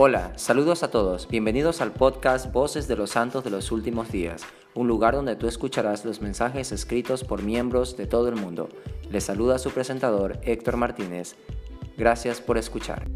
Hola, saludos a todos, bienvenidos al podcast Voces de los Santos de los Últimos Días, un lugar donde tú escucharás los mensajes escritos por miembros de todo el mundo. Les saluda su presentador Héctor Martínez. Gracias por escuchar.